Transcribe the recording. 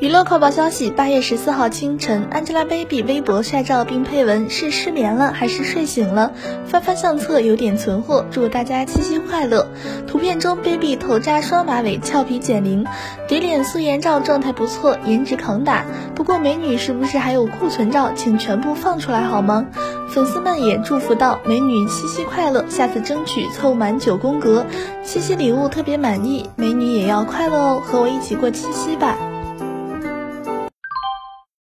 娱乐快报消息：八月十四号清晨，Angelababy 微博晒照并配文：“是失眠了还是睡醒了？翻翻相册有点存货，祝大家七夕快乐。”图片中，Baby 头扎双马尾，俏皮减龄，叠脸素颜照状态不错，颜值扛打。不过，美女是不是还有库存照？请全部放出来好吗？粉丝们也祝福到美女七夕快乐，下次争取凑满九宫格，七夕礼物特别满意，美女也要快乐哦，和我一起过七夕吧。